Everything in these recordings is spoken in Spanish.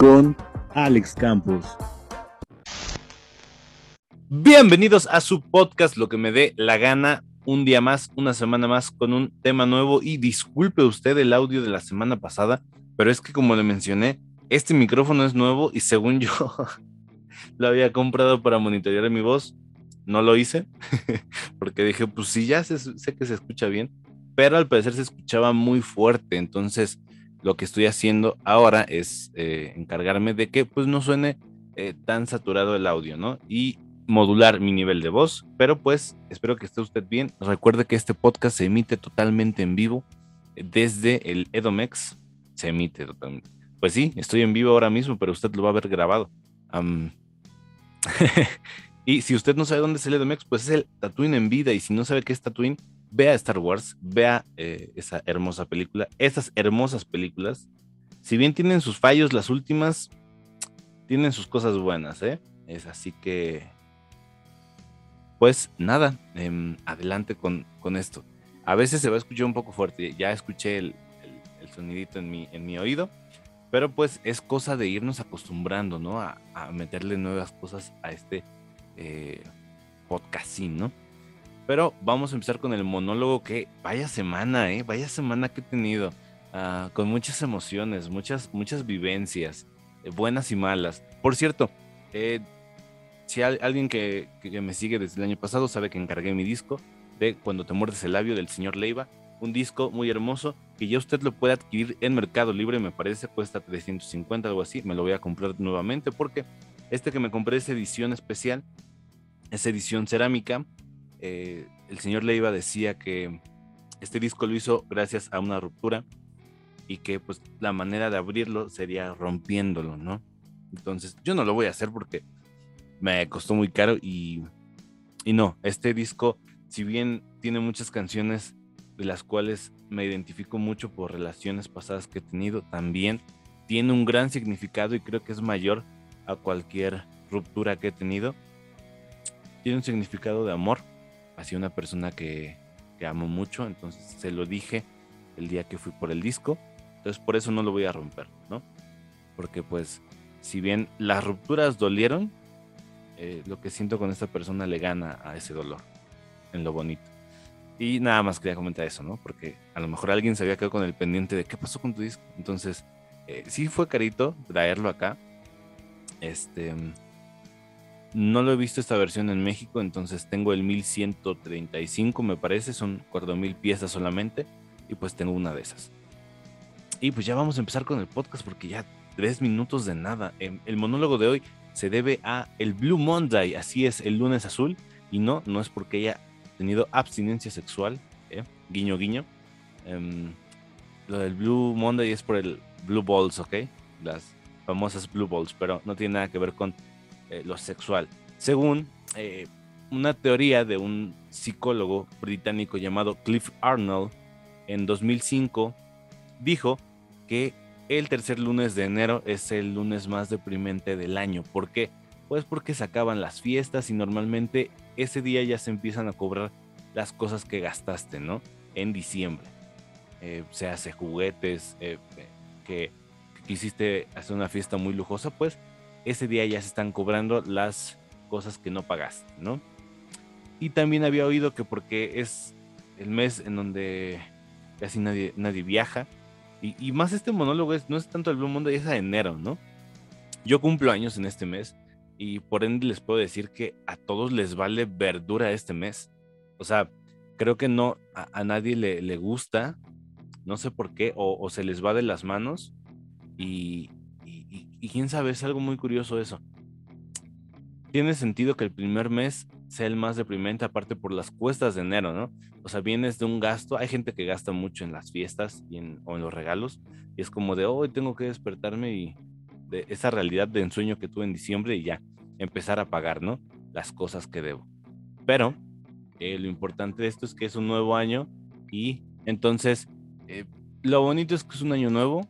con Alex Campos. Bienvenidos a su podcast, lo que me dé la gana, un día más, una semana más con un tema nuevo. Y disculpe usted el audio de la semana pasada, pero es que como le mencioné, este micrófono es nuevo y según yo lo había comprado para monitorear mi voz, no lo hice porque dije, pues sí, ya sé, que se escucha bien, pero al parecer se escuchaba muy fuerte, entonces lo que estoy haciendo ahora es eh, encargarme de que pues no suene eh, tan saturado el audio, ¿no? Y modular mi nivel de voz, pero pues espero que esté usted bien. Recuerde que este podcast se emite totalmente en vivo desde el Edomex. Se emite totalmente. Pues sí, estoy en vivo ahora mismo, pero usted lo va a ver grabado. y si usted no sabe dónde es el Edomex, pues es el Tatooine en vida. Y si no sabe qué es Tatooine, vea Star Wars, vea eh, esa hermosa película, esas hermosas películas. Si bien tienen sus fallos, las últimas tienen sus cosas buenas, ¿eh? Es así que pues nada, em, adelante con, con, esto. A veces se va a escuchar un poco fuerte, ya escuché el, sonidito en mi, en mi oído, pero pues es cosa de irnos acostumbrando, ¿no? A, meterle nuevas cosas a este eh, ¿no? Pero vamos a empezar con el monólogo que vaya semana, ¿eh? Vaya semana que he tenido, ah, con muchas emociones, muchas, muchas vivencias, eh, buenas y malas. Por cierto, eh, si alguien que, me sigue desde el año pasado sabe que encargué mi disco de Cuando te muerdes el labio del señor Leiva, un disco muy hermoso que ya usted lo puede adquirir en Mercado Libre, me parece, cuesta 350, algo así, me lo voy a comprar nuevamente porque este que me compré es edición especial, es edición cerámica. Eh, el señor Leiva decía que este disco lo hizo gracias a una ruptura y que pues la manera de abrirlo sería rompiéndolo, ¿no? Entonces yo no lo voy a hacer porque me costó muy caro y, y no, este disco, si bien tiene muchas canciones de las cuales me identifico mucho por relaciones pasadas que he tenido, también tiene un gran significado y creo que es mayor a cualquier ruptura que he tenido. Tiene un significado de amor hacia una persona que, que amo mucho, entonces se lo dije el día que fui por el disco, entonces por eso no lo voy a romper, ¿no? Porque pues si bien las rupturas dolieron, eh, lo que siento con esta persona le gana a ese dolor, en lo bonito. Y nada más quería comentar eso, ¿no? Porque a lo mejor alguien se había quedado con el pendiente de qué pasó con tu disco. Entonces, eh, sí fue carito traerlo acá. Este. No lo he visto esta versión en México, entonces tengo el 1135, me parece, son 4000 piezas solamente, y pues tengo una de esas. Y pues ya vamos a empezar con el podcast porque ya tres minutos de nada. Em, el monólogo de hoy se debe a el Blue Monday, así es, el lunes azul, y no, no es porque haya tenido abstinencia sexual, ¿eh? guiño, guiño. Em, lo del Blue Monday es por el Blue Balls, ¿ok? Las famosas Blue Balls, pero no tiene nada que ver con eh, lo sexual. Según eh, una teoría de un psicólogo británico llamado Cliff Arnold, en 2005 dijo que el tercer lunes de enero es el lunes más deprimente del año. ¿Por qué? Pues porque se acaban las fiestas y normalmente ese día ya se empiezan a cobrar las cosas que gastaste, ¿no? En diciembre. Eh, se hace juguetes, que, que, quisiste hacer una fiesta muy lujosa, pues ese día ya se están cobrando las cosas que no pagaste, ¿no? Y también había oído que porque es el mes en donde casi nadie, nadie viaja, y, más este monólogo es, no es tanto el Blue Monday, es a enero, ¿no? Yo cumplo años en este mes y por ende les puedo decir que a todos les vale verdura este mes. O sea, creo que no, a, nadie le, le, gusta, no sé por qué, o, se les va de las manos y, y quién sabe, es algo muy curioso eso. Tiene sentido que el primer mes sea el más deprimente, aparte por las cuestas de enero, ¿no? O sea, vienes de un gasto, hay gente que gasta mucho en las fiestas y en, o en los regalos, y es como de hoy tengo que despertarme y de esa realidad de ensueño que tuve en diciembre y ya empezar a pagar, ¿no? Las cosas que debo. Pero eh, lo importante de esto es que es un nuevo año y entonces eh, lo bonito es que es un año nuevo.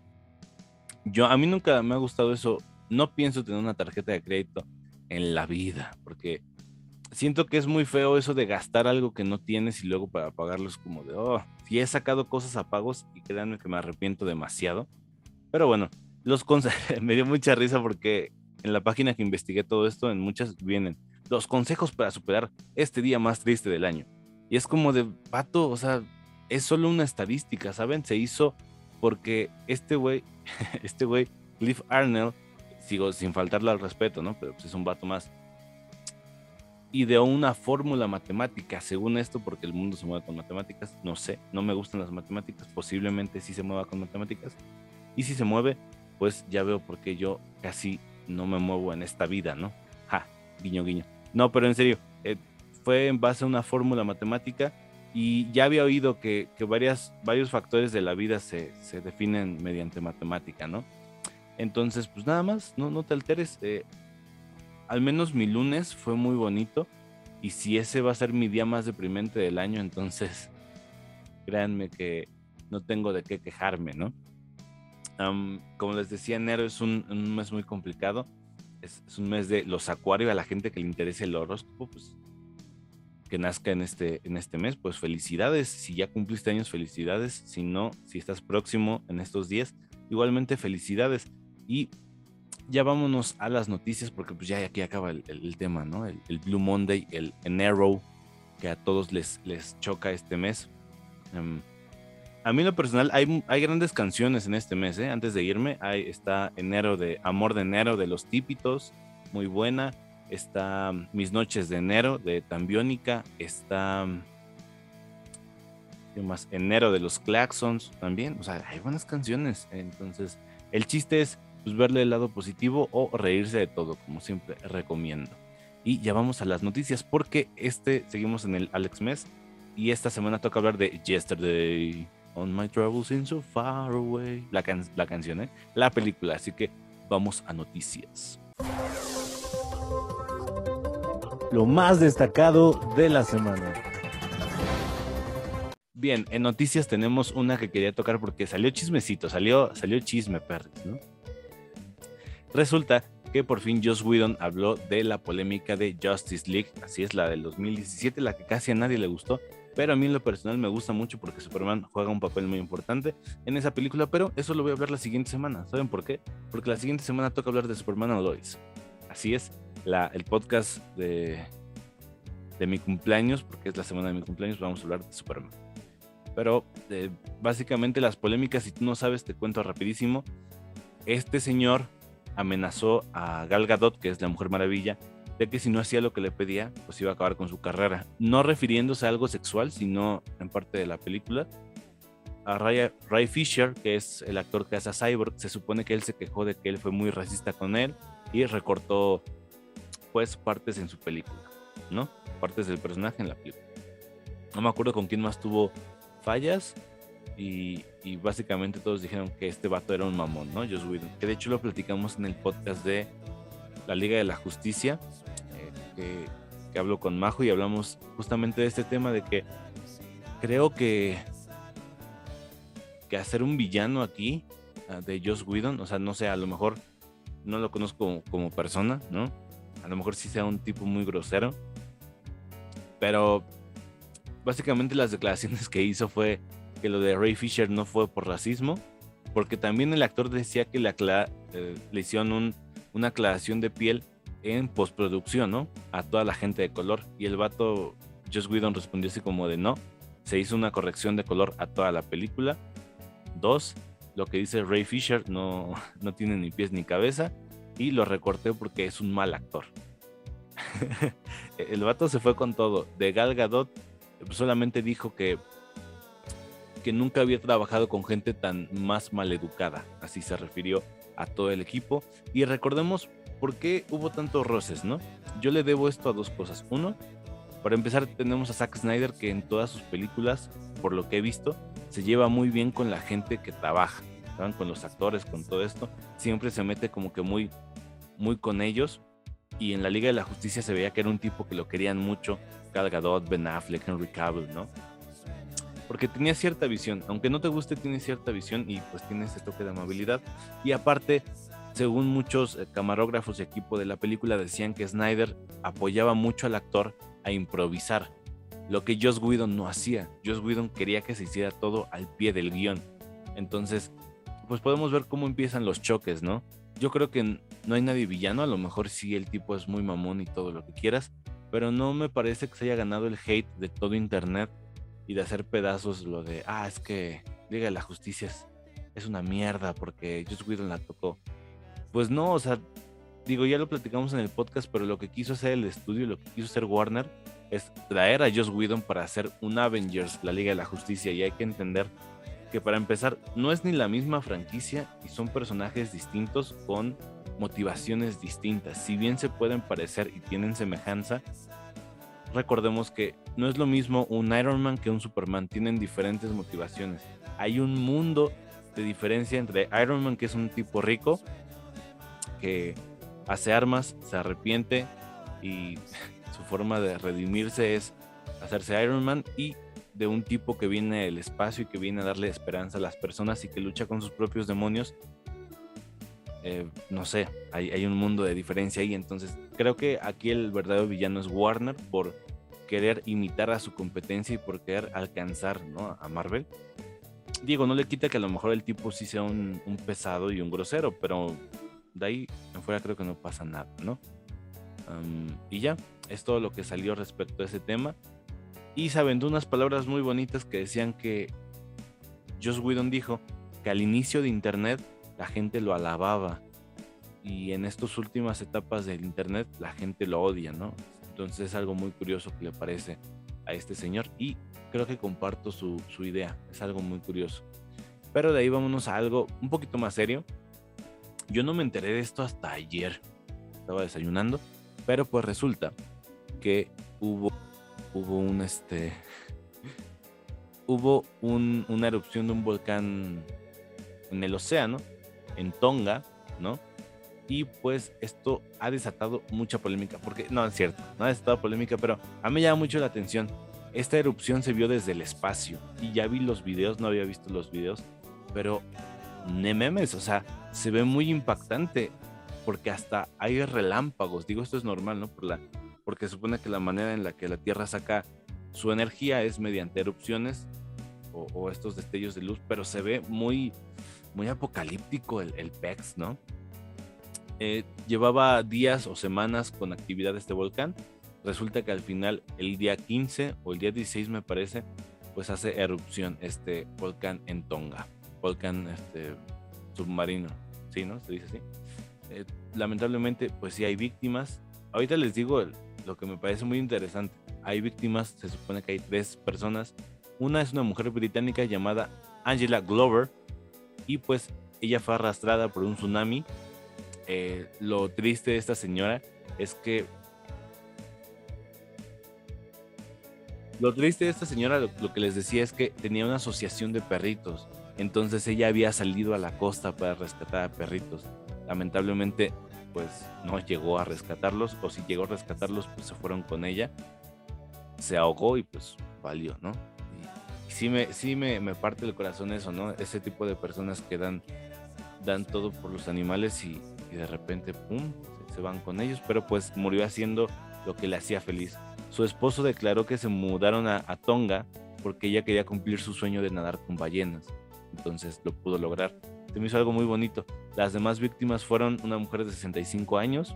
Yo a mí nunca me ha gustado eso. No pienso tener una tarjeta de crédito en la vida, porque siento que es muy feo eso de gastar algo que no tienes y luego para pagarlo es como de, oh, si he sacado cosas a pagos y créanme que me arrepiento demasiado. Pero bueno, los me dio mucha risa porque en la página que investigué todo esto, en muchas vienen los consejos para superar este día más triste del año. Y es como de pato, o sea, es solo una estadística, ¿saben? Se hizo porque este güey, este güey, Cliff Arnell, sigo sin faltarle al respeto, ¿no? Pero pues es un vato más. Ideó una fórmula matemática, según esto, porque el mundo se mueve con matemáticas. No sé, no me gustan las matemáticas, posiblemente sí se mueva con matemáticas. Y si se mueve, pues ya veo por qué yo casi no me muevo en esta vida, ¿no? Ja, guiño, guiño. No, pero en serio, eh, fue en base a una fórmula matemática y ya había oído que, varias, varios factores de la vida se, definen mediante matemática, ¿no? Entonces, pues nada más, no, no te alteres. Eh, al menos mi lunes fue muy bonito y si ese va a ser mi día más deprimente del año, entonces créanme que no tengo de qué quejarme, ¿no? como les decía, enero es un mes muy complicado es, un mes de los acuarios, a la gente que le interese el horóscopo, pues que nazca en este, en este mes, pues felicidades. Si ya cumpliste años, felicidades. Si no, si estás próximo en estos días, igualmente felicidades. Y ya vámonos a las noticias, porque pues ya aquí acaba el, tema, ¿no? El, Blue Monday, el Enero, que a todos les, les choca este mes. Em, a mí lo personal hay, hay grandes canciones en este mes, ¿eh? Antes de irme, hay, está Enero de Amor de Enero de Los Típitos, muy buena. Está Mis Noches de Enero de Tambiónica. Está ¿qué más? Enero de los Claxons también. O sea, hay buenas canciones. Entonces, el chiste es pues, verle el lado positivo o reírse de todo, como siempre recomiendo. Y ya vamos a las noticias porque este seguimos en el Alex Mes y esta semana toca hablar de Yesterday. On My Travels in So Far Away. La, canción, ¿eh? La película. Así que vamos a noticias. Lo más destacado de la semana. Bien, en noticias tenemos una que quería tocar porque salió chismecito, salió, salió chisme, perros, ¿no? Resulta que por fin Joss Whedon habló de la polémica de Justice League, así es la del 2017, la que casi a nadie le gustó, pero a mí en lo personal me gusta mucho porque Superman juega un papel muy importante en esa película, pero eso lo voy a hablar la siguiente semana. ¿Saben por qué? Porque la siguiente semana toca hablar de Superman a Lois. Así es, el podcast de, de mi cumpleaños, porque es la semana de mi cumpleaños, vamos a hablar de Superman. Pero eh, básicamente las polémicas, si tú no sabes, te cuento rapidísimo. Este señor amenazó a Gal Gadot, que es la Mujer Maravilla, de que si no hacía lo que le pedía, pues iba a acabar con su carrera. No refiriéndose a algo sexual, sino en parte de la película. A Ray, Ray Fisher, que es el actor que hace a Cyborg, se supone que él se quejó de que él fue muy racista con él y recortó pues partes en su película, ¿no? Partes del personaje en la película. No me acuerdo con quién más tuvo fallas y, básicamente todos dijeron que este vato era un mamón, ¿no? Joss Whedon. Que de hecho lo platicamos en el podcast de la Liga de la Justicia, que, hablo con Majo y hablamos justamente de este tema de que creo que, que hacer un villano aquí ah, de Joss Whedon, o sea, no sé, a lo mejor no lo conozco como, persona, ¿no? A lo mejor sí sea un tipo muy grosero, pero básicamente las declaraciones que hizo fue que lo de Ray Fisher no fue por racismo, porque también el actor decía que le, eh, le hicieron una aclaración de piel en postproducción, ¿no? A toda la gente de color. Y el vato, Josh Whedon respondió así como de no. Se hizo una corrección de color a toda la película. Dos, lo que dice Ray Fisher no, no tiene ni pies ni cabeza. Y lo recorté porque es un mal actor. el vato se fue con todo. De Gal Gadot solamente dijo que que nunca había trabajado con gente tan más maleducada. Así se refirió a todo el equipo. Y recordemos ¿por qué hubo tantos roces, no? Yo le debo esto a dos cosas. Uno, para empezar tenemos a Zack Snyder que en todas sus películas, por lo que he visto, se lleva muy bien con la gente que trabaja, ¿saben? Con los actores, con todo esto. Siempre se mete como que muy, muy con ellos. Y en la Liga de la Justicia se veía que era un tipo que lo querían mucho. Gal Gadot, Ben Affleck, Henry Cavill, ¿no? Porque tenía cierta visión. Aunque no te guste, tiene cierta visión y pues tiene ese toque de amabilidad. Y aparte, según muchos eh, camarógrafos y equipo de la película decían que Snyder apoyaba mucho al actor a improvisar, lo que Joss Whedon no hacía. Joss Whedon quería que se hiciera todo al pie del guion. Entonces, pues podemos ver cómo empiezan los choques, ¿no? Yo creo que no hay nadie villano, a lo mejor sí el tipo es muy mamón y todo lo que quieras, pero no me parece que se haya ganado el hate de todo internet y de hacer pedazos lo de, ah, es que Liga de la Justicia es, es una mierda porque Joss Whedon la tocó. Pues no, o sea, digo, ya lo platicamos en el podcast, pero lo que quiso hacer el estudio, lo que quiso hacer Warner, es traer a Joss Whedon para hacer un Avengers, la Liga de la Justicia, y hay que entender que para empezar no es ni la misma franquicia y son personajes distintos con motivaciones distintas. Si bien se pueden parecer y tienen semejanza, recordemos que no es lo mismo un Iron Man que un Superman, tienen diferentes motivaciones. Hay un mundo de diferencia entre Iron Man, que es un tipo rico, que hace armas, se arrepiente y su forma de redimirse es hacerse Iron Man y de un tipo que viene del espacio y que viene a darle esperanza a las personas y que lucha con sus propios demonios. Eh, no sé, hay, hay, un mundo de diferencia ahí. Entonces, creo que aquí el verdadero villano es Warner por querer imitar a su competencia y por querer alcanzar ¿no? a Marvel. Diego, no le quita que a lo mejor el tipo sí sea un, pesado y un grosero, pero de ahí en fuera creo que no pasa nada, ¿no? y ya, es todo lo que salió respecto a ese tema. Y se unas palabras muy bonitas que decían que Joss Whedon dijo que al inicio de Internet la gente lo alababa y en estas últimas etapas del Internet la gente lo odia, ¿no? Entonces es algo muy curioso que le parece a este señor y creo que comparto su, su idea, es algo muy curioso. Pero de ahí vámonos a algo un poquito más serio. Yo no me enteré de esto hasta ayer, estaba desayunando, pero pues resulta que hubo hubo un este hubo una erupción de un volcán en el océano, en Tonga, ¿no? Y pues esto ha desatado mucha polémica, porque no es cierto, no ha desatado polémica, pero a mí me llama mucho la atención. Esta erupción se vio desde el espacio y ya vi los videos, no había visto los videos, pero ne memes, o sea, se ve muy impactante porque hasta hay relámpagos. Digo, esto es normal, ¿no? Por la porque supone que la manera en la que la Tierra saca su energía es mediante erupciones o, estos destellos de luz, pero se ve muy, muy apocalíptico el, el PEX, ¿no? Eh, llevaba días o semanas con actividad este volcán. Resulta que al final, el día 15 o el día 16 me parece, pues hace erupción este volcán en Tonga. Volcán este, submarino, ¿sí, no? Se dice así. Eh, lamentablemente, pues sí hay víctimas. Ahorita les digo el, lo que me parece muy interesante. Hay víctimas, se supone que hay tres personas. Una es una mujer británica llamada Angela Glover y pues ella fue arrastrada por un tsunami. Eh, lo triste de esta señora es que Lo triste de esta señora, lo, lo, que les decía es que tenía una asociación de perritos. Entonces ella había salido a la costa para rescatar a perritos. Lamentablemente pues no llegó a rescatarlos, o si llegó a rescatarlos, pues se fueron con ella, se ahogó y pues valió, ¿no? Y, sí, me, sí me, me, parte el corazón eso, ¿no? Ese tipo de personas que dan, dan todo por los animales y, de repente, ¡pum!, se, van con ellos, pero pues murió haciendo lo que le hacía feliz. Su esposo declaró que se mudaron a, a Tonga porque ella quería cumplir su sueño de nadar con ballenas, entonces lo pudo lograr se me hizo algo muy bonito. Las demás víctimas fueron una mujer de 65 años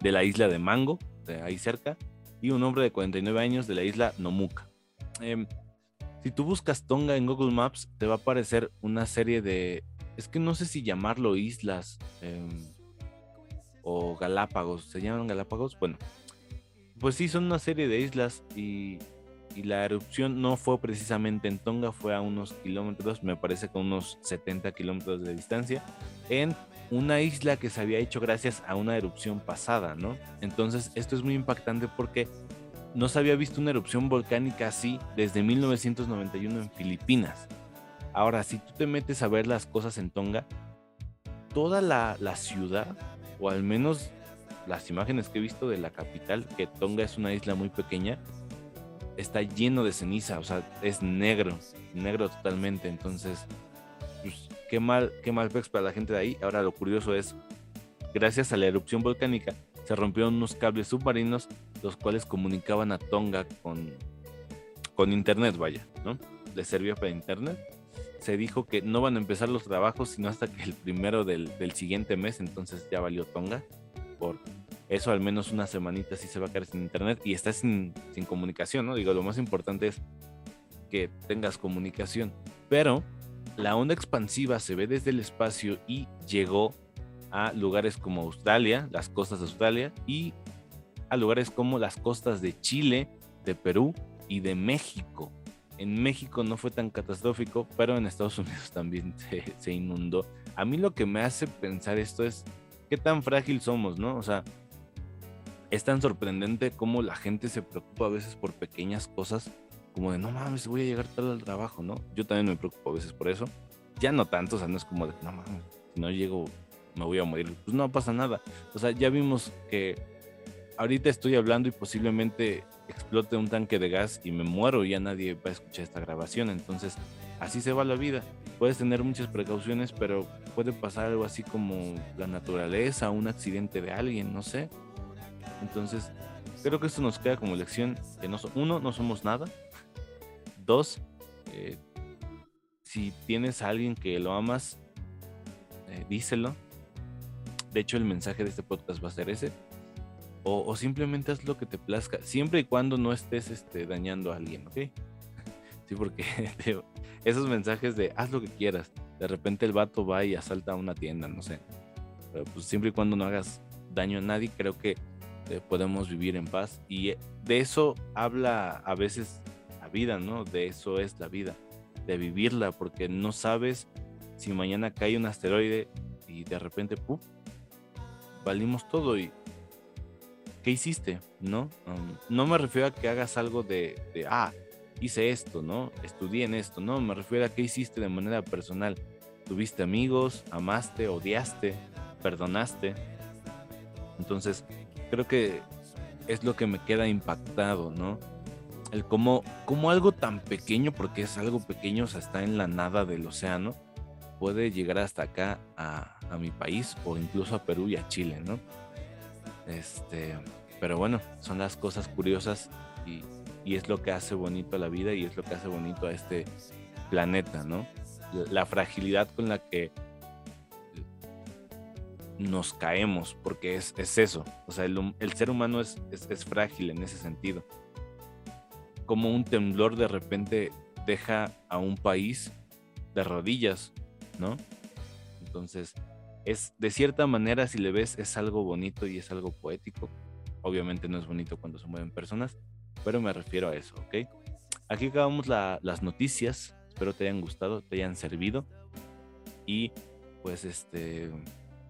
de la isla de Mango, de ahí cerca, y un hombre de 49 años de la isla Nomuka. Em, si tú buscas Tonga en Google Maps, te va a aparecer una serie de, es que no sé si llamarlo islas em, o Galápagos, ¿se llaman Galápagos? Bueno, pues sí, son una serie de islas y y la erupción no fue precisamente en Tonga, fue a unos kilómetros, me parece que unos 70 kilómetros de distancia, en una isla que se había hecho gracias a una erupción pasada, ¿no? Entonces esto es muy impactante porque no se había visto una erupción volcánica así desde 1991 en Filipinas. Ahora, si tú te metes a ver las cosas en Tonga, toda la, la ciudad, o al menos las imágenes que he visto de la capital, que Tonga es una isla muy pequeña, está lleno de ceniza, o sea, es negro, negro totalmente. Entonces, pues, qué mal, qué mal para la gente de ahí. Ahora lo curioso es, gracias a la erupción volcánica, se rompieron unos cables submarinos, los cuales comunicaban a Tonga con, con internet, vaya, ¿no? Le servía para internet. se dijo que no van a empezar los trabajos sino hasta que el primero del, siguiente mes, entonces ya valió Tonga. Por eso al menos una semanita sí se va a quedar sin internet y está sin, sin comunicación, ¿no? Digo, lo más importante es que tengas comunicación. Pero la onda expansiva se ve desde el espacio y llegó a lugares como Australia, las costas de Australia, y a lugares como las costas de Chile, de Perú y de México. En México no fue tan catastrófico, pero en Estados Unidos también se, inundó. A mí lo que me hace pensar esto es qué tan frágil somos, ¿no? O sea, es tan sorprendente cómo la gente se preocupa a veces por pequeñas cosas, como de no mames, voy a llegar tarde al trabajo, ¿no? Yo también me preocupo a veces por eso. Ya no tanto, o sea, no es como de no mames, si no llego me voy a morir. Pues no pasa nada. O sea, ya vimos que ahorita estoy hablando y posiblemente explote un tanque de gas y me muero y ya nadie va a escuchar esta grabación. Entonces, así se va la vida. Puedes tener muchas precauciones, pero puede pasar algo así como la naturaleza, un accidente de alguien, no sé. Entonces, creo que esto nos queda como lección que no, uno, no somos nada. Dos, eh, si tienes a alguien que lo amas, eh, díselo. De hecho, el mensaje de este podcast va a ser ese o, simplemente haz lo que te plazca, siempre y cuando no estés este, dañando a alguien, ¿ok? Sí, porque esos mensajes de haz lo que quieras, de repente el vato va y asalta a una tienda, no sé. Pero pues siempre y cuando no hagas daño a nadie, creo que eh, podemos vivir en paz. Y eh, de eso habla a veces la vida, ¿no? De eso es la vida, de vivirla, porque no sabes si mañana cae un asteroide y de repente, ¡pum! Valimos todo y ¿qué hiciste? ¿No? Um, no me refiero a que hagas algo de, ah, hice esto, ¿no? Estudié en esto, no, me refiero a qué hiciste de manera personal. Tuviste amigos, amaste, odiaste, perdonaste. Entonces, creo que es lo que me queda impactado, ¿no? El cómo, cómo algo tan pequeño, porque es algo pequeño, o sea, está en la nada del océano, puede llegar hasta acá a, mi país o incluso a Perú y a Chile, ¿no? Este, pero bueno, son las cosas curiosas y, es lo que hace bonito a la vida y es lo que hace bonito a este planeta, ¿no? La fragilidad con la que nos caemos, porque es, eso. O sea, el, ser humano es, es, frágil en ese sentido. Como un temblor de repente deja a un país de rodillas, ¿no? Entonces, es de cierta manera, si le ves, es algo bonito y es algo poético. Obviamente no es bonito cuando se mueven personas, pero me refiero a eso, ¿ok? Aquí acabamos las noticias. Espero te hayan gustado, te hayan servido. Y pues este,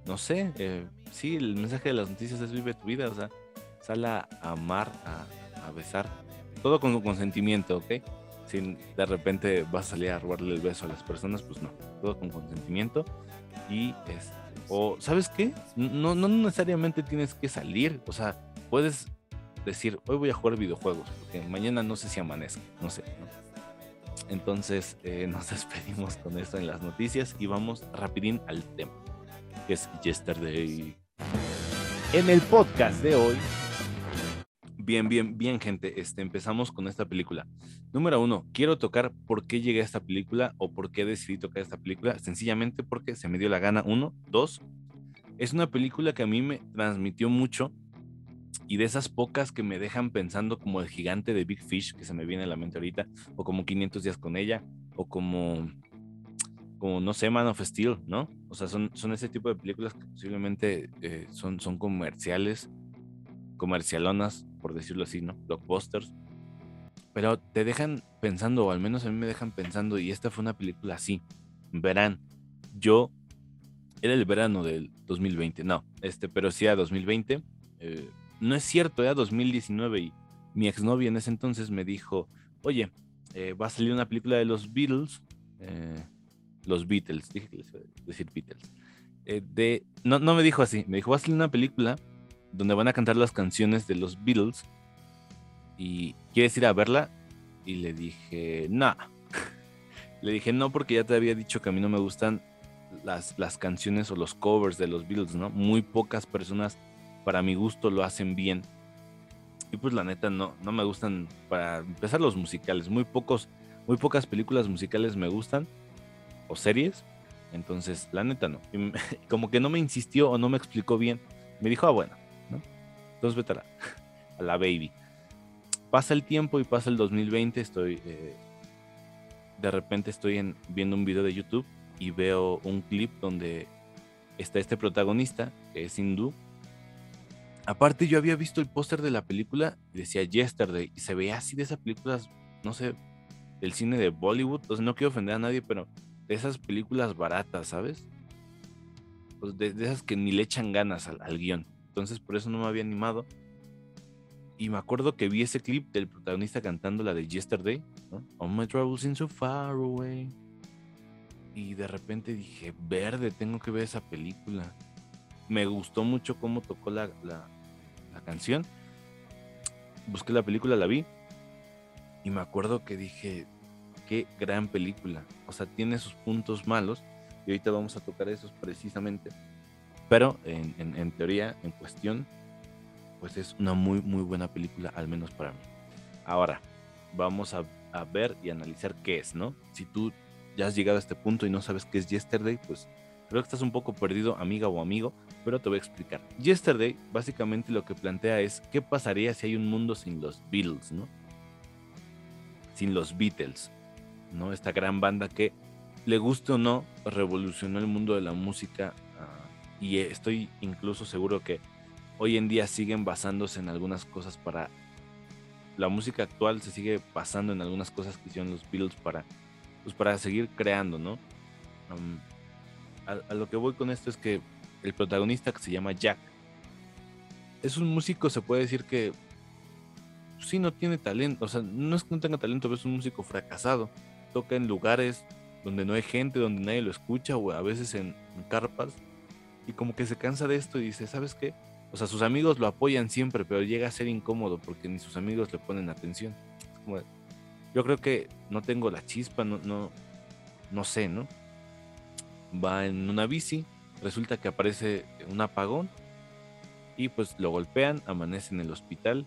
no sé, eh, sí, el mensaje de las noticias es vive tu vida, o sea, sal a amar, a, besar, todo con consentimiento, ¿ok? Si de repente vas a salir a robarle el beso a las personas, pues no, todo con consentimiento. Y este, o, ¿sabes qué? No, no necesariamente tienes que salir. O sea, puedes decir, hoy voy a jugar videojuegos, porque mañana no sé si amanezca, no sé. Entonces eh, nos despedimos con esto en las noticias y vamos rapidín al tema, es Yesterday. En el podcast de hoy Bien, bien, bien, gente. Este, empezamos con esta película. Número uno, quiero tocar por qué llegué a esta película o por qué decidí tocar esta película. Sencillamente porque se me dio la gana. Uno, dos, es una película que a mí me transmitió mucho y de esas pocas que me dejan pensando como el gigante de Big Fish que se me viene a la mente ahorita, o como 500 días con ella, o como, como no sé, Man of Steel, ¿no? O sea, son, son ese tipo de películas que posiblemente eh, son, son comerciales, comercialonas, por decirlo así, ¿no? Blockbusters. Pero te dejan pensando, o al menos a mí me dejan pensando, y esta fue una película así. Verán, yo era el verano del 2020, no, este, pero sí a 2020. Eh, no es cierto, era 2019 y mi exnovia en ese entonces me dijo, oye, eh, va a salir una película de los Beatles, eh, los Beatles, dije que les iba a decir Beatles. de, no, no me dijo así, me dijo, va a una película donde van a cantar las canciones de los Beatles. Y quieres ir a verla. Y le dije, no. le dije, no, porque ya te había dicho que a mí no me gustan las, las canciones o los covers de los Beatles, ¿no? Muy pocas personas, para mi gusto, lo hacen bien. Y pues la neta, no, no me gustan, para empezar, los musicales. Muy pocos, muy pocas películas musicales me gustan. O series. Entonces, la neta no. como que no me insistió o no me explicó bien. Me dijo, ah, bueno, ¿no? Entonces vete a la, a la baby. Pasa el tiempo y pasa el 2020. Estoy. Eh, de repente estoy en, viendo un video de YouTube y veo un clip donde está este protagonista, que es hindú. Aparte, yo había visto el póster de la película y decía Yesterday, y se veía así de esas películas, no sé, del cine de Bollywood. Entonces, no quiero ofender a nadie, pero de esas películas baratas, ¿sabes? Pues de, esas que ni le echan ganas al, guion. Entonces, por eso no me había animado. Y me acuerdo que vi ese clip del protagonista cantando la de Yesterday, ¿no? All my troubles seem so far away y de repente dije, verde, tengo que ver esa película. Me gustó mucho cómo tocó la, la, canción. Busqué la película, la vi. Y me acuerdo que dije, qué gran película. O sea, tiene sus puntos malos. Y ahorita vamos a tocar esos precisamente. Pero en, en, teoría, en cuestión, pues es una muy, muy buena película, al menos para mí. Ahora, vamos a, a ver y analizar qué es, ¿no? Si tú ya has llegado a este punto y no sabes qué es Yesterday, pues creo que estás un poco perdido, amiga o amigo, pero te voy a explicar. Yesterday básicamente lo que plantea es qué pasaría si hay un mundo sin los Beatles, ¿no? Sin los Beatles, ¿no? Esta gran banda que, le guste o no, revolucionó el mundo de la música ah, y estoy incluso seguro que hoy en día siguen basándose en algunas cosas para... La música actual se sigue basando en algunas cosas que hicieron los Beatles para pues para seguir creando, ¿no? a, lo que voy con esto es que el protagonista que se llama Jack es un músico, se puede decir que sí no tiene talento, o sea, no es que no tenga talento, pero es un músico fracasado. Toca en lugares donde no hay gente, donde nadie lo escucha, o a veces en, carpas, y como que se cansa de esto y dice, ¿sabes qué? O sea, sus amigos lo apoyan siempre, pero llega a ser incómodo porque ni sus amigos le ponen atención. Yo creo que no tengo la chispa, no, no sé, ¿no? Va en una bici, resulta que aparece un apagón y pues lo golpean, amanece en el hospital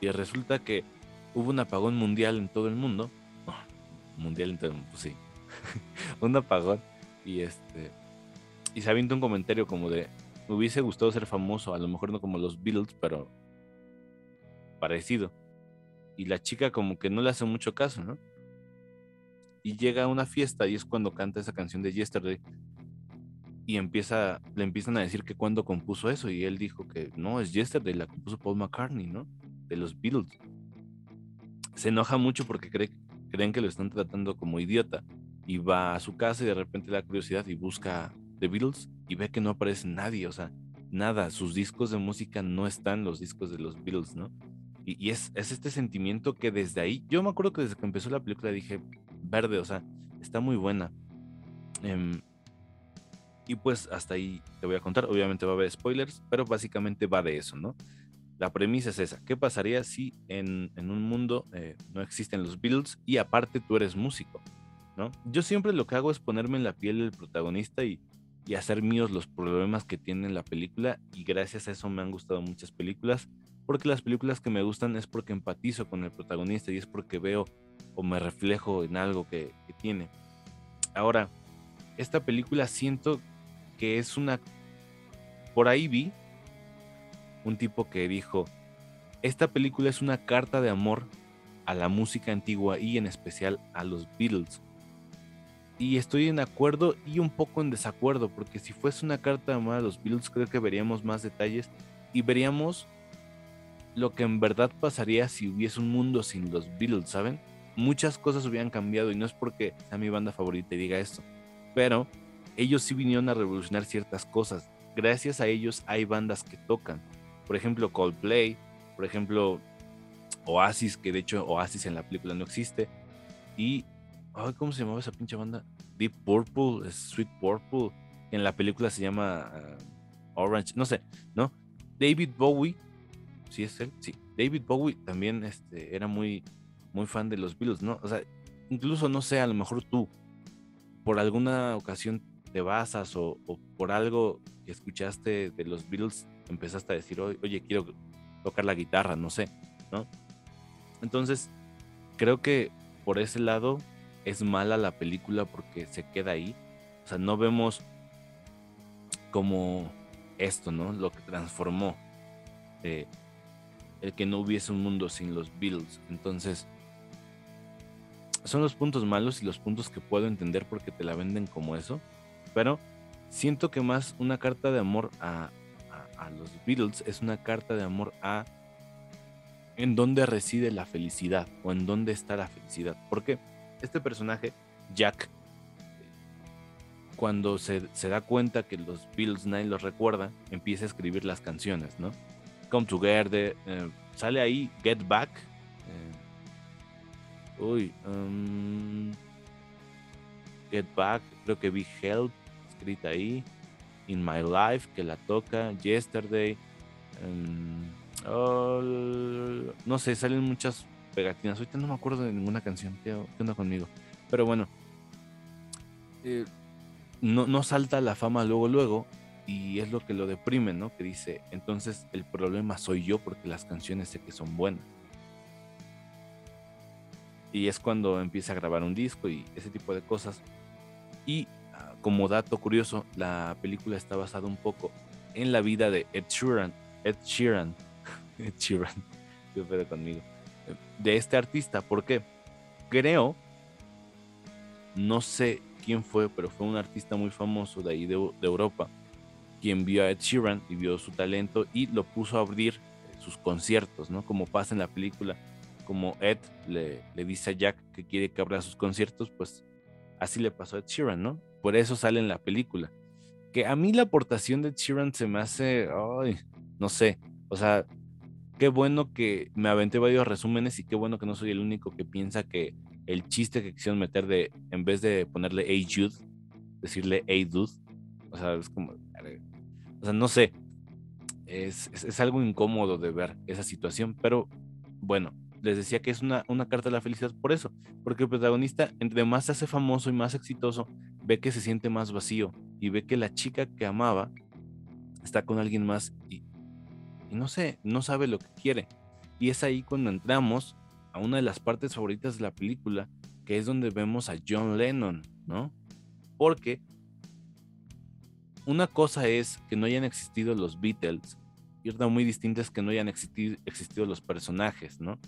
y, resulta que hubo un apagón mundial en todo el mundo. Mundial en todo el mundo, pues sí. un apagón y este y se avienta un comentario como de me hubiese gustado ser famoso, a lo mejor no como los Beatles, pero parecido y la chica como que no le hace mucho caso, ¿no? Y llega a una fiesta y es cuando canta esa canción de Yesterday y empieza, le empiezan a decir que cuando compuso eso y él dijo que no, es Yesterday, la compuso Paul McCartney, ¿no? De los Beatles. Se enoja mucho porque cree, creen que lo están tratando como idiota y va a su casa y de repente le da curiosidad y busca The Beatles y ve que no aparece nadie, o sea, nada, sus discos de música no están los discos de los Beatles, ¿no? Y, es, este sentimiento que desde ahí, yo me acuerdo que desde que empezó la película dije, verde, o sea, está muy buena. Em, y pues hasta ahí te voy a contar, obviamente va a haber spoilers, pero básicamente va de eso, ¿no? La premisa es esa, ¿qué pasaría si en, un mundo eh, no existen los Beatles y aparte tú eres músico? ¿no? Yo siempre lo que hago es ponerme en la piel del protagonista y, y hacer míos los problemas que tiene la película y gracias a eso me han gustado muchas películas porque las películas que me gustan es porque empatizo con el protagonista y es porque veo o me reflejo en algo que, tiene. Ahora, esta película siento que es una... Por ahí vi un tipo que dijo, esta película es una carta de amor a la música antigua y en especial a los Beatles. Y estoy en acuerdo y un poco en desacuerdo, porque si fuese una carta de amor a los Beatles creo que veríamos más detalles y veríamos lo que en verdad pasaría si hubiese un mundo sin los Beatles, ¿saben? Muchas cosas hubieran cambiado y no es porque sea mi banda favorita y diga esto, pero ellos sí vinieron a revolucionar ciertas cosas. Gracias a ellos hay bandas que tocan. Por ejemplo, Coldplay, por ejemplo, Oasis, que de hecho Oasis en la película no existe. Y, ¿cómo se llamaba esa pinche banda? Deep Purple, Sweet Purple, en la película se llama ah, Orange, no sé, ¿no? David Bowie sí es él, sí. David Bowie también este, era muy, muy fan de los Beatles, ¿no? O sea, incluso no sé, a lo mejor tú, por alguna ocasión te basas o, por algo que escuchaste de los Beatles, empezaste a decir, oye, quiero tocar la guitarra, no sé, ¿no? Entonces, creo que por ese lado es mala la película porque se queda ahí. O sea, no vemos como esto, ¿no? Lo que transformó el que no hubiese un mundo sin los Beatles. Entonces, son los puntos malos y los puntos que puedo entender porque te la venden como eso. Pero siento que más una carta de amor a, a, los Beatles es una carta de amor a en dónde reside la felicidad o en dónde está la felicidad. Porque este personaje, Jack, cuando se, da cuenta que los Beatles nadie los recuerda, empieza a escribir las canciones, ¿no? Come Together, eh, sale ahí Get Back. Eh, uy, um, Get Back, creo que vi Help, escrita ahí. In My Life, que la toca. Yesterday. Oh, no sé, salen muchas pegatinas. Ahorita no me acuerdo de ninguna canción. ¿Qué, onda conmigo? Pero bueno. Eh, no, no salta la fama luego, luego. Y es lo que lo deprime, ¿no? Que dice, entonces el problema soy yo porque las canciones sé que son buenas. Y es cuando empieza a grabar un disco y ese tipo de cosas. Como dato curioso, la película está basada un poco en la vida de Ed Sheeran. Ed Sheeran. Ed Sheeran. ¿Qué conmigo? De este artista. ¿Por qué? Creo, no sé quién fue, pero fue un artista muy famoso de ahí de, Europa, quien vio a Ed Sheeran y vio su talento y lo puso a abrir eh, sus conciertos, ¿no? Como pasa en la película, como Ed le dice a Jack que quiere que abra sus conciertos, pues así le pasó a Ed Sheeran, ¿no? Por eso sale en la película. Que a mí la aportación de Sheeran se me hace, ay, no sé, o sea, qué bueno que me aventé varios resúmenes y qué bueno que no soy el único que piensa que el chiste que quisieron meter de, en vez de ponerle Hey Jude, decirle Hey Dude. O sea, es como, o sea, no sé. Es, es, algo incómodo de ver esa situación, pero bueno, les decía que es una, una carta de la felicidad por eso, porque el protagonista, entre más se hace famoso y más exitoso, ve que se siente más vacío y ve que la chica que amaba está con alguien más y, no sé, no sabe lo que quiere. Y es ahí cuando entramos a una de las partes favoritas de la película, que es donde vemos a John Lennon, ¿no? Porque una cosa es que no hayan existido los Beatles y otra muy distinta es que no hayan existido, existido los personajes, ¿no?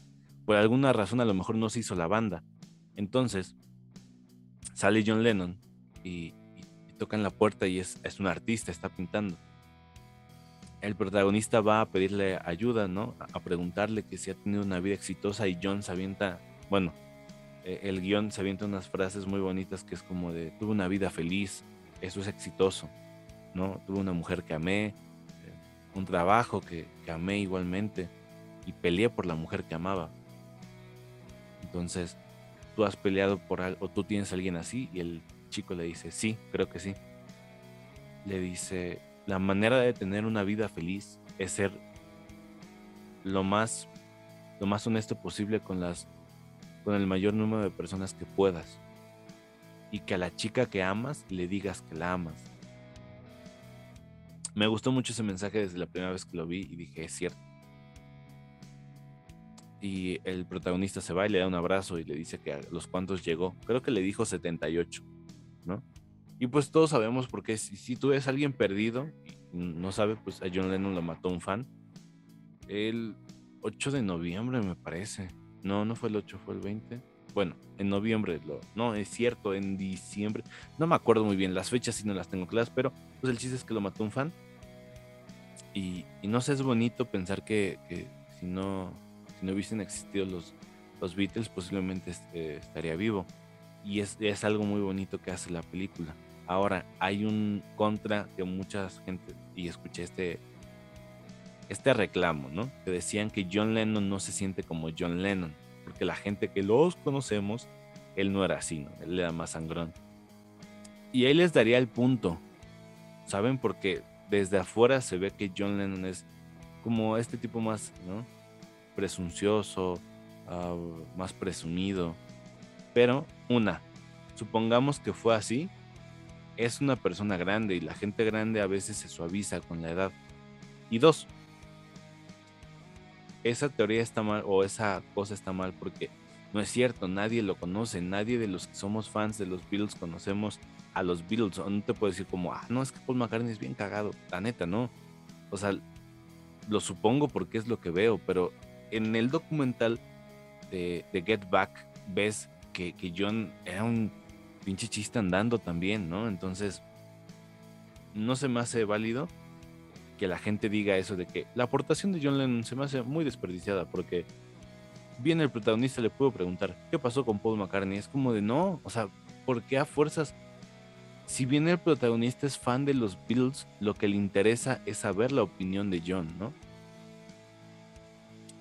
Por alguna razón a lo mejor no se hizo la banda. Entonces, sale John Lennon y, toca en la puerta y es, es un artista, está pintando el protagonista va a pedirle ayuda, ¿no? A preguntarle que si ha tenido una vida exitosa y John se avienta, bueno, e, el guion se avienta unas frases muy bonitas que es como de, tuve una vida feliz, eso es exitoso, ¿no? Tuve una mujer que amé, eh, un trabajo que, amé igualmente y peleé por la mujer que amaba. Entonces, tú has peleado por algo, o tú tienes alguien así, y el chico le dice, sí, creo que sí. Le dice, la manera de tener una vida feliz es ser lo más, lo más honesto posible con las con el mayor número de personas que puedas. Y que a la chica que amas le digas que la amas. Me gustó mucho ese mensaje desde la primera vez que lo vi y dije, es cierto. Y el protagonista se va y le da un abrazo y le dice que a los cuantos llegó. Creo que le dijo 78, ¿no? Y pues todos sabemos porque si, si tú ves a alguien perdido y no sabe, pues a John Lennon lo mató un fan. El 8 de noviembre me parece. No, no fue el 8, fue el 20. Bueno, en noviembre, no, es cierto, en diciembre. No me acuerdo muy bien, las fechas si no las tengo claras, pero pues el chiste es que lo mató un fan. Y, no sé, es bonito pensar que, si, no, si no hubiesen existido los, los Beatles, posiblemente este, estaría vivo. Y es, es algo muy bonito que hace la película Ahora, hay un contra de mucha gente, y escuché este, este reclamo, ¿no? Que decían que John Lennon no se siente como John Lennon, porque la gente que los conocemos, él no era así, ¿no? Él era más sangrón. Y ahí les daría el punto, ¿saben? Porque desde afuera se ve que John Lennon es como este tipo más, ¿no? Presuncioso, ah, más presumido. Pero, una, supongamos que fue así, es una persona grande y la gente grande a veces se suaviza con la edad. Y dos, esa teoría está mal o esa cosa está mal porque No es cierto, nadie lo conoce, nadie de los que somos fans de los Beatles conocemos a los Beatles. no te puedo decir como, ah, no, es que Paul McCartney es bien cagado. La neta, no. O sea, lo supongo porque es lo que veo, pero en el documental de, Get Back ves que, John era un pinche chiste andando también, ¿no? Entonces, no se me hace válido que la gente diga eso de que la aportación de John Lennon se me hace muy desperdiciada porque bien el protagonista le pudo preguntar, ¿qué pasó con Paul McCartney? Es como de no, o sea, ¿por qué a fuerzas? Si bien el protagonista es fan de los Beatles, lo que le interesa es saber la opinión de John, ¿no?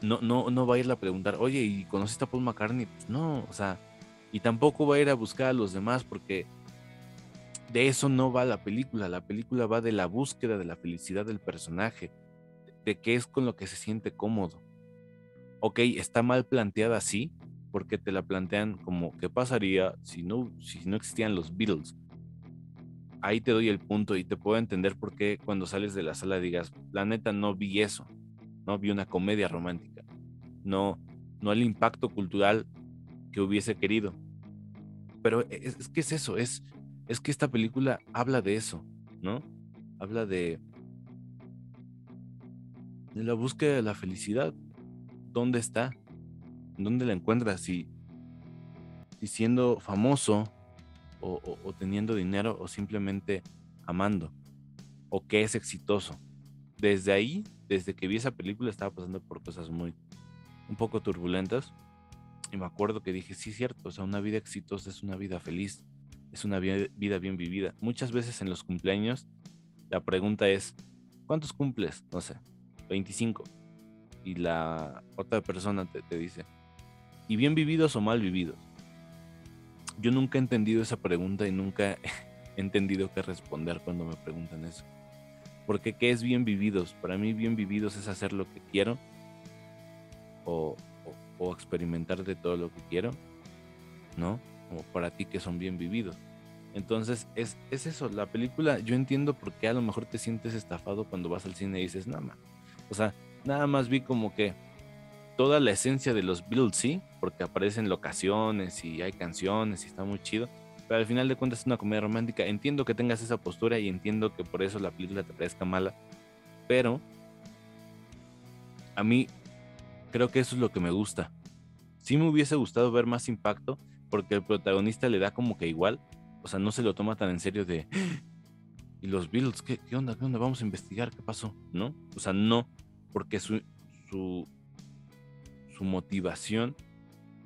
No, no, no va a ir a preguntar, oye, ¿y conociste a Paul McCartney? Pues no, o sea, y tampoco va a ir a buscar a los demás porque de eso no va la película. La película va de la búsqueda de la felicidad del personaje, de qué es con lo que se siente cómodo. Ok, está mal planteada así, porque te la plantean como qué pasaría si no, si no existían los Beatles. Ahí te doy el punto y te puedo entender por qué cuando sales de la sala digas, la neta no vi eso, no vi una comedia romántica, no, no el impacto cultural que hubiese querido. Pero es, es que es eso, es, es que esta película habla de eso, ¿no? Habla de, la búsqueda de la felicidad. ¿Dónde está? ¿Dónde la encuentras? Si, si siendo famoso o, o, teniendo dinero o simplemente amando o que es exitoso. Desde ahí, desde que vi esa película, estaba pasando por cosas muy, un poco turbulentas. Y me acuerdo que dije, sí, cierto, o sea, una vida exitosa es una vida feliz es una vida bien vivida. Muchas veces en los cumpleaños la pregunta es, ¿cuántos cumples? No sé, 25. Y la otra persona te, dice, ¿y bien vividos o mal vividos? Yo nunca he entendido esa pregunta y nunca he entendido qué responder cuando me preguntan eso. Porque ¿qué es bien vividos? Para mí bien vividos es hacer lo que quiero o, o experimentar de todo lo que quiero, ¿no? o para ti que son bien vividos. Entonces es, es eso, la película, yo entiendo por qué a lo mejor te sientes estafado cuando vas al cine y dices, nada más, o sea, nada más vi como que toda la esencia de los Beatles, sí, porque aparecen locaciones y hay canciones y está muy chido, pero al final de cuentas es una comedia romántica. Entiendo que tengas esa postura y entiendo que por eso la película te parezca mala, pero a mí creo que eso es lo que me gusta. Sí me hubiese gustado ver más impacto porque el protagonista le da como que igual, o sea, no se lo toma tan en serio de, ¿y los Beatles? ¿Qué, onda? ¿Qué onda? Vamos a investigar qué pasó, ¿no? O sea, no, porque su, su, su motivación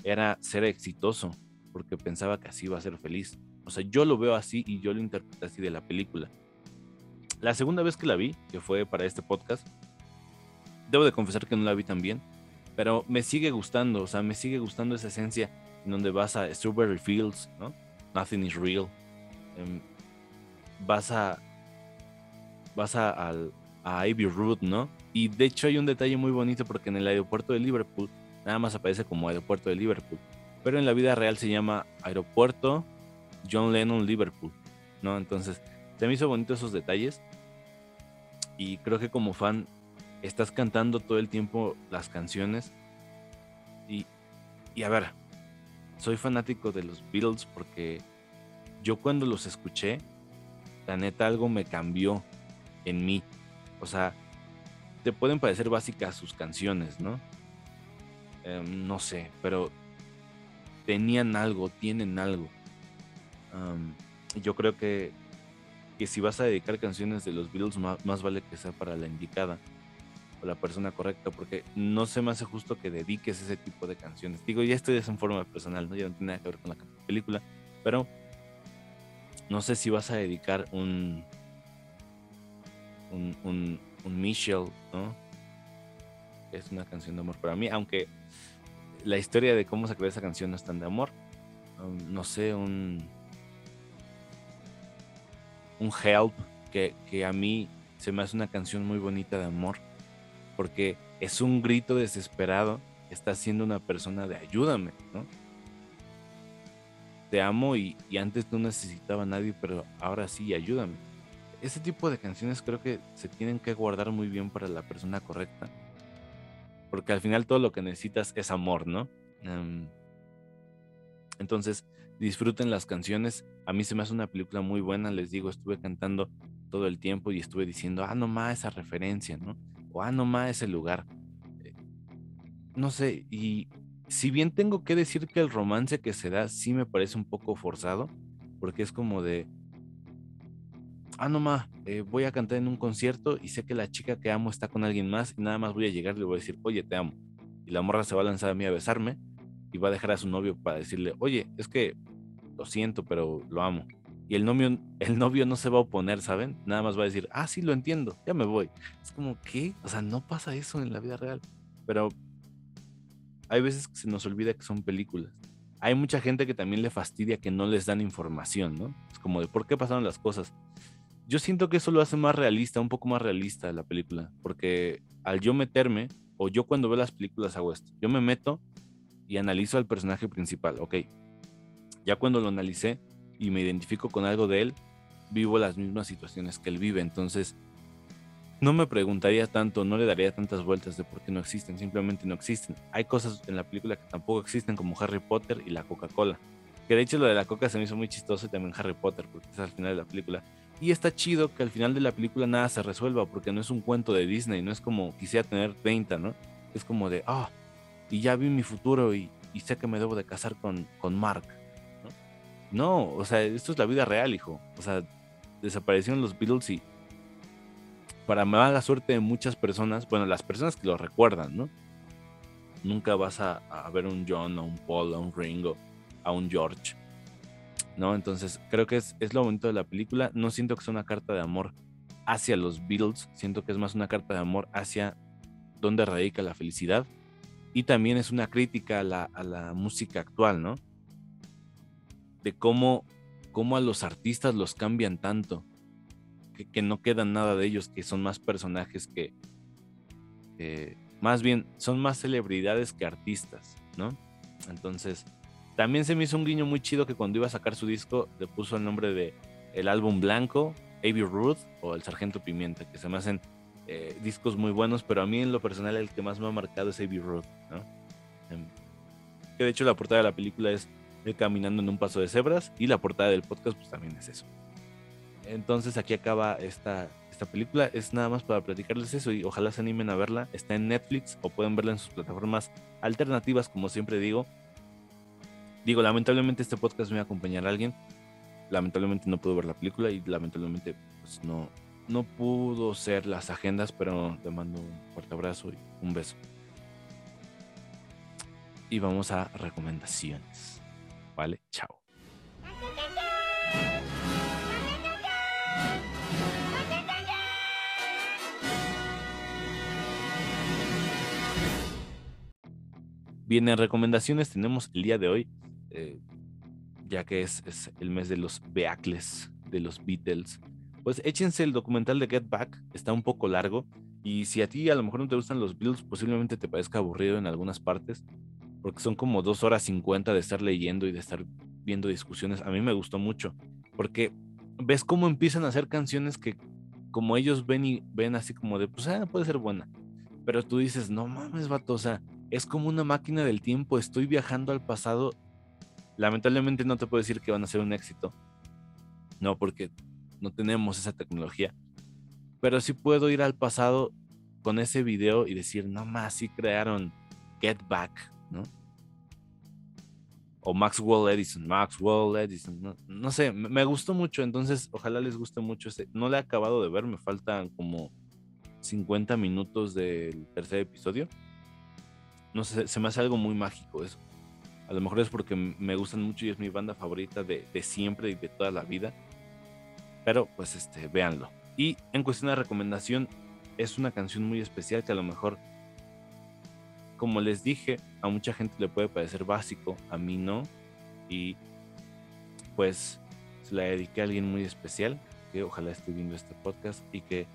era ser exitoso, porque pensaba que así iba a ser feliz. O sea, yo lo veo así y yo lo interpreté así de la película. La segunda vez que la vi, que fue para este podcast, debo de confesar que no la vi tan bien, pero me sigue gustando, o sea, me sigue gustando esa esencia en donde vas a Strawberry Fields, ¿no? Nothing is real. Em, vas a. Vas a, al, a Ivy Road, ¿no? Y de hecho hay un detalle muy bonito porque en el aeropuerto de Liverpool nada más aparece como aeropuerto de Liverpool. Pero en la vida real se llama Aeropuerto John Lennon Liverpool, ¿no? Entonces, se me hizo bonito esos detalles. Y creo que como fan estás cantando todo el tiempo las canciones. Y, y a ver, soy fanático de los Beatles porque yo cuando los escuché, la neta algo me cambió en mí. O sea, te pueden parecer básicas sus canciones, ¿no? Em, no sé, pero tenían algo, tienen algo. yo creo que, que si vas a dedicar canciones de los Beatles, más vale que sea para la indicada la persona correcta, porque no se me hace justo que dediques ese tipo de canciones. Digo, ya estoy en forma personal, ¿no? Ya no tiene nada que ver con la película, pero no sé si vas a dedicar un un, un, un Michelle, ¿no? Es una canción de amor para mí, aunque la historia de cómo se creó esa canción no es tan de amor. Um, no sé, un un Help que, que a mí se me hace una canción muy bonita de amor porque es un grito desesperado está siendo una persona de ayúdame, ¿no? Te amo y, antes no necesitaba a nadie, pero ahora sí, ayúdame. Ese tipo de canciones creo que se tienen que guardar muy bien para la persona correcta. Porque al final todo lo que necesitas es amor, ¿no? Em, Entonces, disfruten las canciones. A mí se me hace una película muy buena, les digo, estuve cantando todo el tiempo y estuve diciendo, ah, no más esa referencia, ¿no? O ah, no más ese lugar. Eh, no sé, y si bien tengo que decir que el romance que se da sí me parece un poco forzado, porque es como de, ah, no más, eh, voy a cantar en un concierto y sé que la chica que amo está con alguien más y nada más voy a llegar y le voy a decir, oye, te amo. Y la morra se va a lanzar a mí a besarme y va a dejar a su novio para decirle, oye, es que lo siento, pero lo amo. Y el novio, el novio no se va a oponer, ¿saben? Nada más va a decir, ah, sí, lo entiendo, ya me voy. Es como, ¿qué? O sea, no pasa eso en la vida real. Pero hay veces que se nos olvida que son películas. Hay mucha gente que también le fastidia que no les dan información, ¿no? Es como de, ¿por qué pasaron las cosas? Yo siento que eso lo hace más realista, un poco más realista la película, porque al yo meterme, o yo cuando veo las películas hago esto, yo me meto y analizo al personaje principal, ok. Ya cuando lo analicé y me identifico con algo de él, vivo las mismas situaciones que él vive, entonces no me preguntaría tanto, no le daría tantas vueltas de por qué no existen, simplemente no existen. Hay cosas en la película que tampoco existen, como Harry Potter y la Coca-Cola. Que de hecho lo de la Coca se me hizo muy chistoso y también Harry Potter, porque es al final de la película. Y está chido que al final de la película nada se resuelva, porque no es un cuento de Disney, no es como quisiera tener 30, ¿no? Es como de, ah, y ya vi mi futuro y, sé que me debo de casar con, con Mark. ¿No? o sea, esto es la vida real, hijo. O sea, desaparecieron los Beatles y para mala suerte de muchas personas, bueno, las personas que lo recuerdan, ¿no? Nunca vas a, a ver un John, a un Paul, a un Ringo, a un George, ¿no? Entonces, creo que es, es lo bonito de la película. No siento que sea una carta de amor hacia los Beatles, siento que es más una carta de amor hacia dónde radica la felicidad y también es una crítica a la, música actual, ¿no? De cómo, cómo, a los artistas los cambian tanto, que, no quedan nada de ellos, que son más personajes que, más bien, son más celebridades que artistas, ¿no? Entonces, también se me hizo un guiño muy chido que cuando iba a sacar su disco le puso el nombre de el álbum blanco, Abbey Ruth o el Sargento Pimienta, que se me hacen eh, discos muy buenos, pero a mí en lo personal el que más me ha marcado es Abbey Road, ¿no? Em, que de hecho la portada de la película es él caminando en un paso de cebras y la portada del podcast pues también es eso. Entonces aquí acaba esta, esta película, es nada más para platicarles eso y ojalá se animen a verla, está en Netflix o pueden verla en sus plataformas alternativas como siempre digo. Digo, lamentablemente este podcast me va a acompañar a alguien, lamentablemente no puedo ver la película y lamentablemente pues no, no pudo ser las agendas, pero te mando un fuerte abrazo y un beso. Y vamos a recomendaciones. ¿Vale? Chao. Bien, en recomendaciones tenemos el día de hoy, eh, ya que es, el mes de los Beatles, de los Beatles pues échense el documental de Get Back, está un poco largo y si a ti a lo mejor no te gustan los Beatles, posiblemente te parezca aburrido en algunas partes, porque son como dos horas cincuenta de estar leyendo y de estar viendo discusiones. A mí me gustó mucho, porque ves cómo empiezan a hacer canciones que como ellos ven y ven así como de, pues ah, puede ser buena, pero tú dices, no mames, vato, o sea, es como una máquina del tiempo, estoy viajando al pasado. Lamentablemente no te puedo decir que van a ser un éxito. No, porque no tenemos esa tecnología. Pero sí puedo ir al pasado con ese video y decir, no más, sí crearon Get Back, ¿no? O Maxwell Edison, Maxwell Edison, no, sé, me, gustó mucho, entonces ojalá les guste mucho. No le he acabado de ver, me faltan como 50 minutos del tercer episodio. No sé, se me hace algo muy mágico eso. A lo mejor es porque me gustan mucho y es mi banda favorita de, de siempre y de toda la vida. Pero pues este, véanlo. Y en cuestión de recomendación, es una canción muy especial que a lo mejor, como les dije, a mucha gente le puede parecer básico, a mí no. Y pues se la dediqué a alguien muy especial, que ojalá esté viendo este podcast y que,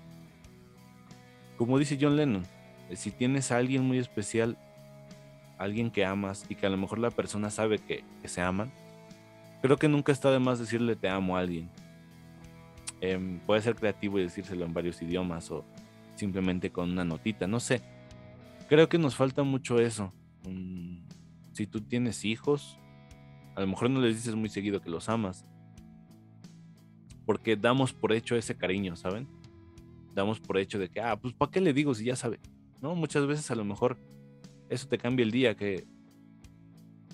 como dice John Lennon, eh, si tienes a alguien muy especial, alguien que amas y que a lo mejor la persona sabe que, se aman, creo que nunca está de más decirle te amo a alguien Em, puede ser creativo y decírselo en varios idiomas o simplemente con una notita, no sé. Creo que nos falta mucho eso. si tú tienes hijos, A lo mejor no les dices muy seguido que los amas. Porque damos por hecho ese cariño, ¿saben? Damos por hecho de que, ah, pues ¿para qué le digo si ya sabe? ¿No? Muchas veces a lo mejor eso te cambia el día, que,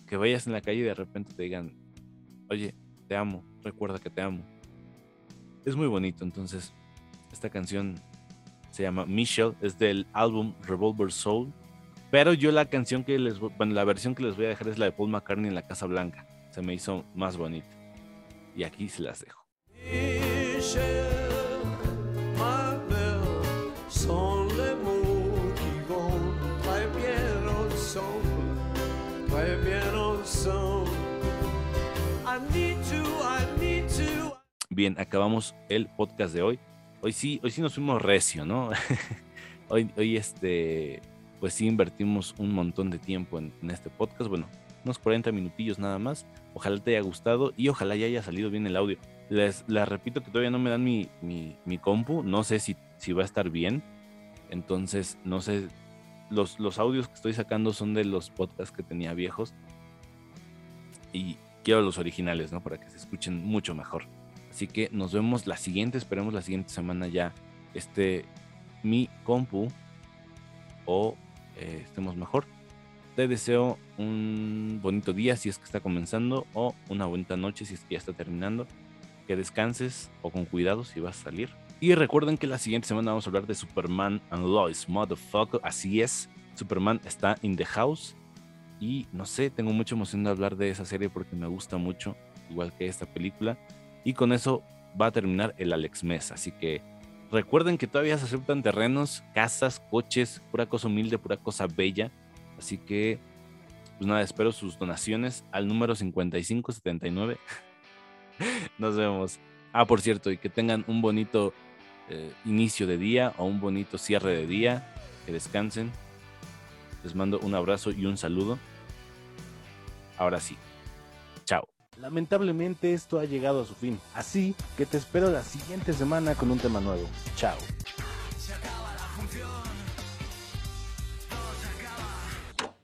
que vayas en la calle y de repente te digan, oye, te amo, recuerda que te amo. Es muy bonito, entonces esta canción se llama Michelle, es del álbum Revolver Soul, pero yo la canción que les, bueno, la versión que les voy a dejar es la de Paul McCartney en la Casa Blanca, se me hizo más bonita. Y aquí se las dejo. Bien, acabamos el podcast de hoy. Hoy sí, hoy sí nos fuimos recio, ¿no? hoy, hoy este, pues sí invertimos un montón de tiempo en, este podcast. Bueno, unos 40 minutillos nada más. Ojalá te haya gustado y ojalá ya haya salido bien el audio. Les, repito que todavía no me dan mi, mi, compu. No sé si, si va a estar bien. Entonces, no sé. Los, los audios que estoy sacando son de los podcasts que tenía viejos. Y quiero los originales, ¿no? Para que se escuchen mucho mejor. Así que nos vemos la siguiente, esperemos la siguiente semana ya esté mi compu o eh, estemos mejor. Te deseo un bonito día si es que está comenzando o una bonita noche si es que ya está terminando. Que descanses o con cuidado si vas a salir. Y recuerden que la siguiente semana vamos a hablar de Superman and Lois, motherfucker. Así es, Superman está in the house. Y no sé, tengo mucha emoción de hablar de esa serie porque me gusta mucho, igual que esta película. Y con eso va a terminar el Alex Mes. Así que recuerden que todavía se aceptan terrenos, casas, coches, pura cosa humilde, pura cosa bella. Así que, pues nada, espero sus donaciones al número 5579. Nos vemos. Ah, por cierto, y que tengan un bonito eh, inicio de día o un bonito cierre de día. Que descansen. Les mando un abrazo y un saludo. Ahora sí. Lamentablemente esto ha llegado a su fin, así que te espero la siguiente semana con un tema nuevo. Chao.